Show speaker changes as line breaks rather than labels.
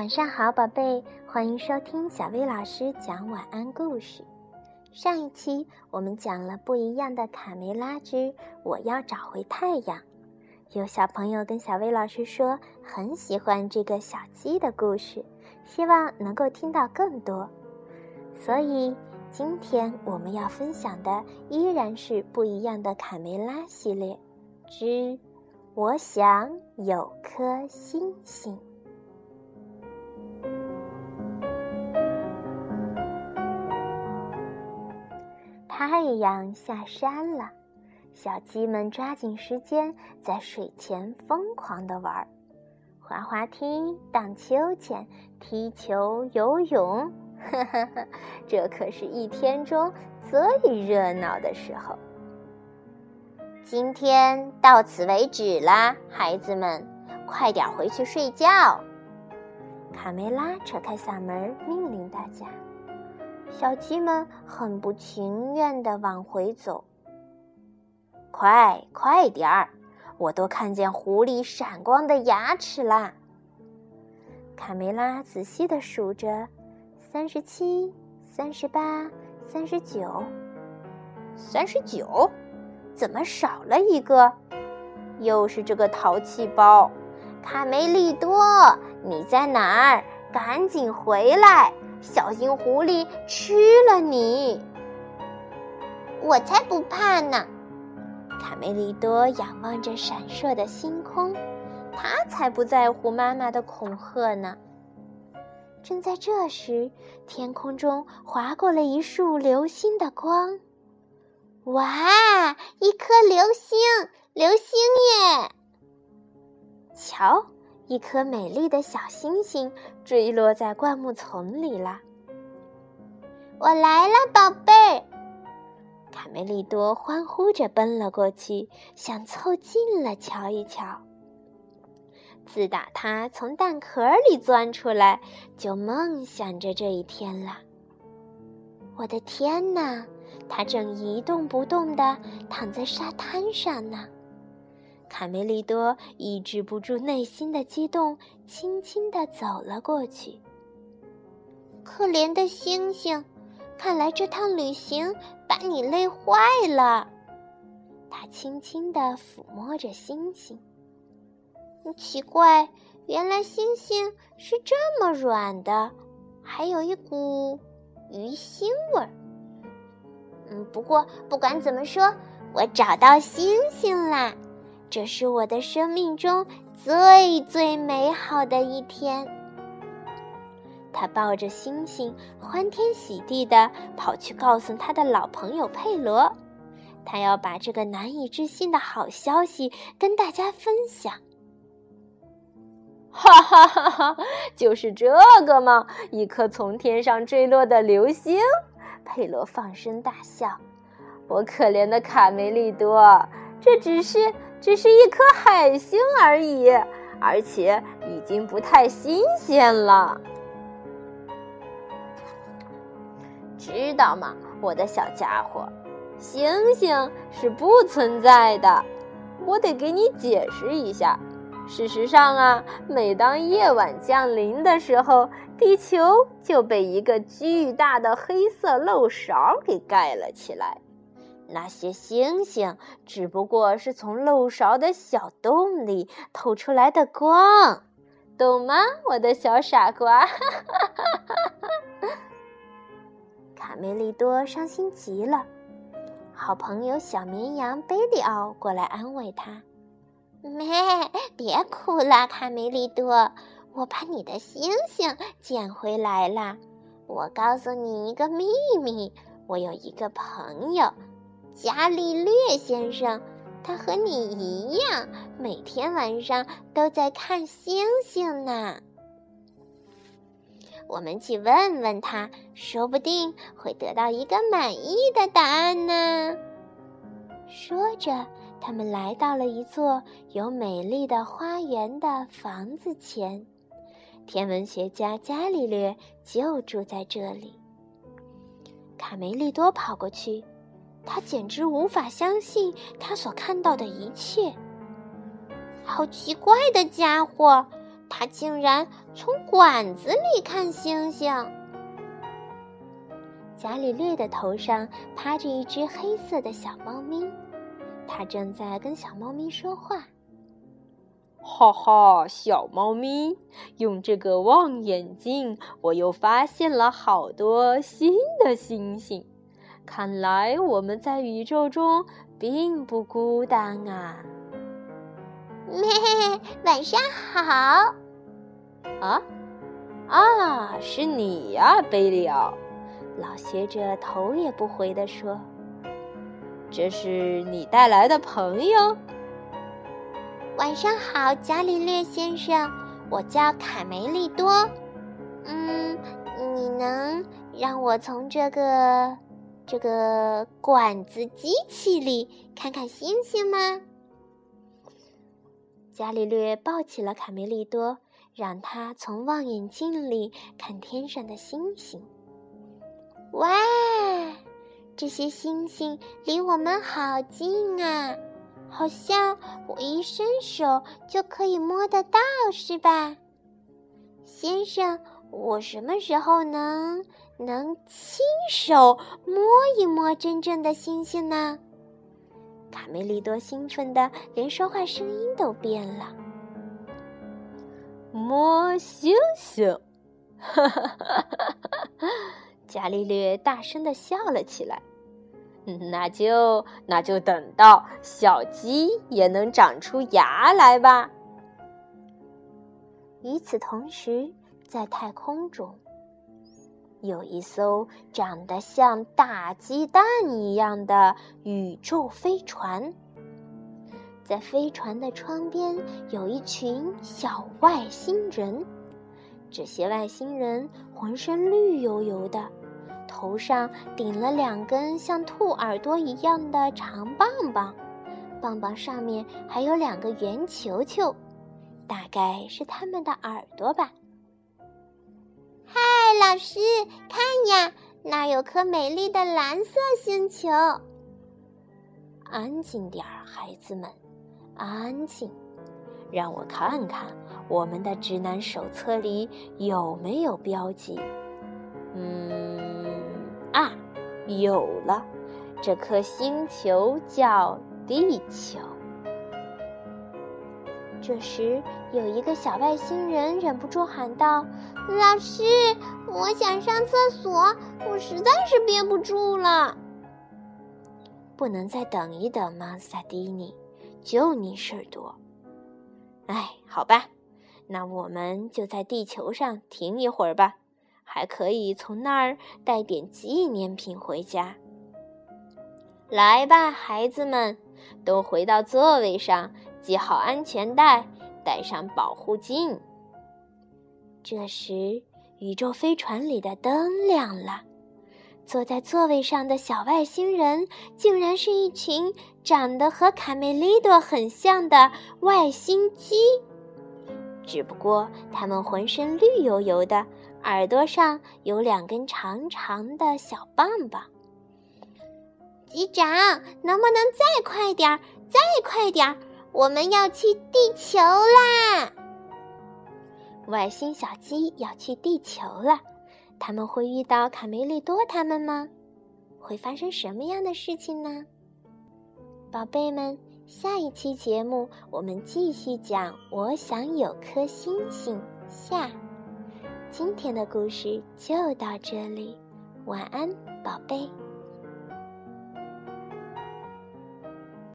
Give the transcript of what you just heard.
晚上好，宝贝，欢迎收听小薇老师讲晚安故事。上一期我们讲了不一样的卡梅拉之我要找回太阳，有小朋友跟小薇老师说很喜欢这个小鸡的故事，希望能够听到更多。所以今天我们要分享的依然是不一样的卡梅拉系列之我想有颗星星。太阳下山了，小鸡们抓紧时间在水前疯狂地玩儿，滑滑梯、荡秋千、踢球、游泳，呵呵呵！这可是一天中最热闹的时候。今天到此为止啦，孩子们，快点回去睡觉。卡梅拉扯开嗓门命令大家。小鸡们很不情愿地往回走。快快点儿！我都看见狐狸闪光的牙齿啦。卡梅拉仔细地数着：三十七、三十八、三十九、三十九，怎么少了一个？又是这个淘气包，卡梅利多，你在哪儿？赶紧回来！小心狐狸吃了你！我才不怕呢！卡梅利多仰望着闪烁的星空，他才不在乎妈妈的恐吓呢。正在这时，天空中划过了一束流星的光。哇，一颗流星！流星耶！瞧。一颗美丽的小星星坠落在灌木丛里了。我来了，宝贝儿！卡梅利多欢呼着奔了过去，想凑近了瞧一瞧。自打他从蛋壳里钻出来，就梦想着这一天了。我的天哪，他正一动不动地躺在沙滩上呢。卡梅利多抑制不住内心的激动，轻轻地走了过去。可怜的星星，看来这趟旅行把你累坏了。他轻轻地抚摸着星星。奇怪，原来星星是这么软的，还有一股鱼腥味儿。嗯，不过不管怎么说，我找到星星啦。这是我的生命中最最美好的一天。他抱着星星，欢天喜地的跑去告诉他的老朋友佩罗，他要把这个难以置信的好消息跟大家分享。哈哈哈哈！就是这个吗？一颗从天上坠落的流星？佩罗放声大笑。我可怜的卡梅利多，这只是……只是一颗海星而已，而且已经不太新鲜了。知道吗，我的小家伙？星星是不存在的。我得给你解释一下。事实上啊，每当夜晚降临的时候，地球就被一个巨大的黑色漏勺给盖了起来。那些星星只不过是从漏勺的小洞里透出来的光，懂吗，我的小傻瓜？卡梅利多伤心极了，好朋友小绵羊贝利奥过来安慰他：“咩，别哭了，卡梅利多，我把你的星星捡回来了。我告诉你一个秘密，我有一个朋友。”伽利略先生，他和你一样，每天晚上都在看星星呢。我们去问问他，说不定会得到一个满意的答案呢。说着，他们来到了一座有美丽的花园的房子前。天文学家伽利略就住在这里。卡梅利多跑过去。他简直无法相信他所看到的一切。好奇怪的家伙！他竟然从管子里看星星。伽利略的头上趴着一只黑色的小猫咪，它正在跟小猫咪说话。
哈哈，小猫咪，用这个望远镜，我又发现了好多新的星星。看来我们在宇宙中并不孤单啊！
咩，晚上好。
啊啊，是你呀，贝里奥！老学者头也不回地说：“这是你带来的朋友。”
晚上好，伽利略先生，我叫卡梅利多。嗯，你能让我从这个这个管子机器里看看星星吗？伽利略抱起了卡梅利多，让他从望远镜里看天上的星星。哇，这些星星离我们好近啊！好像我一伸手就可以摸得到，是吧，先生？我什么时候能能亲手摸一摸真正的星星呢？卡梅利多兴奋的连说话声音都变了。
摸星星，哈哈哈哈哈！伽利略大声的笑了起来。那就那就等到小鸡也能长出牙来吧。
与此同时，在太空中，有一艘长得像大鸡蛋一样的宇宙飞船。在飞船的窗边，有一群小外星人。这些外星人浑身绿油油的。头上顶了两根像兔耳朵一样的长棒棒，棒棒上面还有两个圆球球，大概是他们的耳朵吧。老师，看呀，那儿有颗美丽的蓝色星球。安静点儿，孩子们，安静，让我看看我们的指南手册里有没有标记。嗯。啊，有了！这颗星球叫地球。这时，有一个小外星人忍不住喊道：“老师，我想上厕所，我实在是憋不住了。不能再等一等吗，萨迪尼？就你事儿多。哎，好吧，那我们就在地球上停一会儿吧。”还可以从那儿带点纪念品回家。来吧，孩子们，都回到座位上，系好安全带，戴上保护镜。这时，宇宙飞船里的灯亮了，坐在座位上的小外星人竟然是一群长得和卡梅利多很像的外星鸡，只不过它们浑身绿油油的。耳朵上有两根长长的小棒棒。机长，能不能再快点儿？再快点儿！我们要去地球啦！外星小鸡要去地球了，他们会遇到卡梅利多他们吗？会发生什么样的事情呢？宝贝们，下一期节目我们继续讲《我想有颗星星》下。今天的故事就到这里，晚安，宝贝。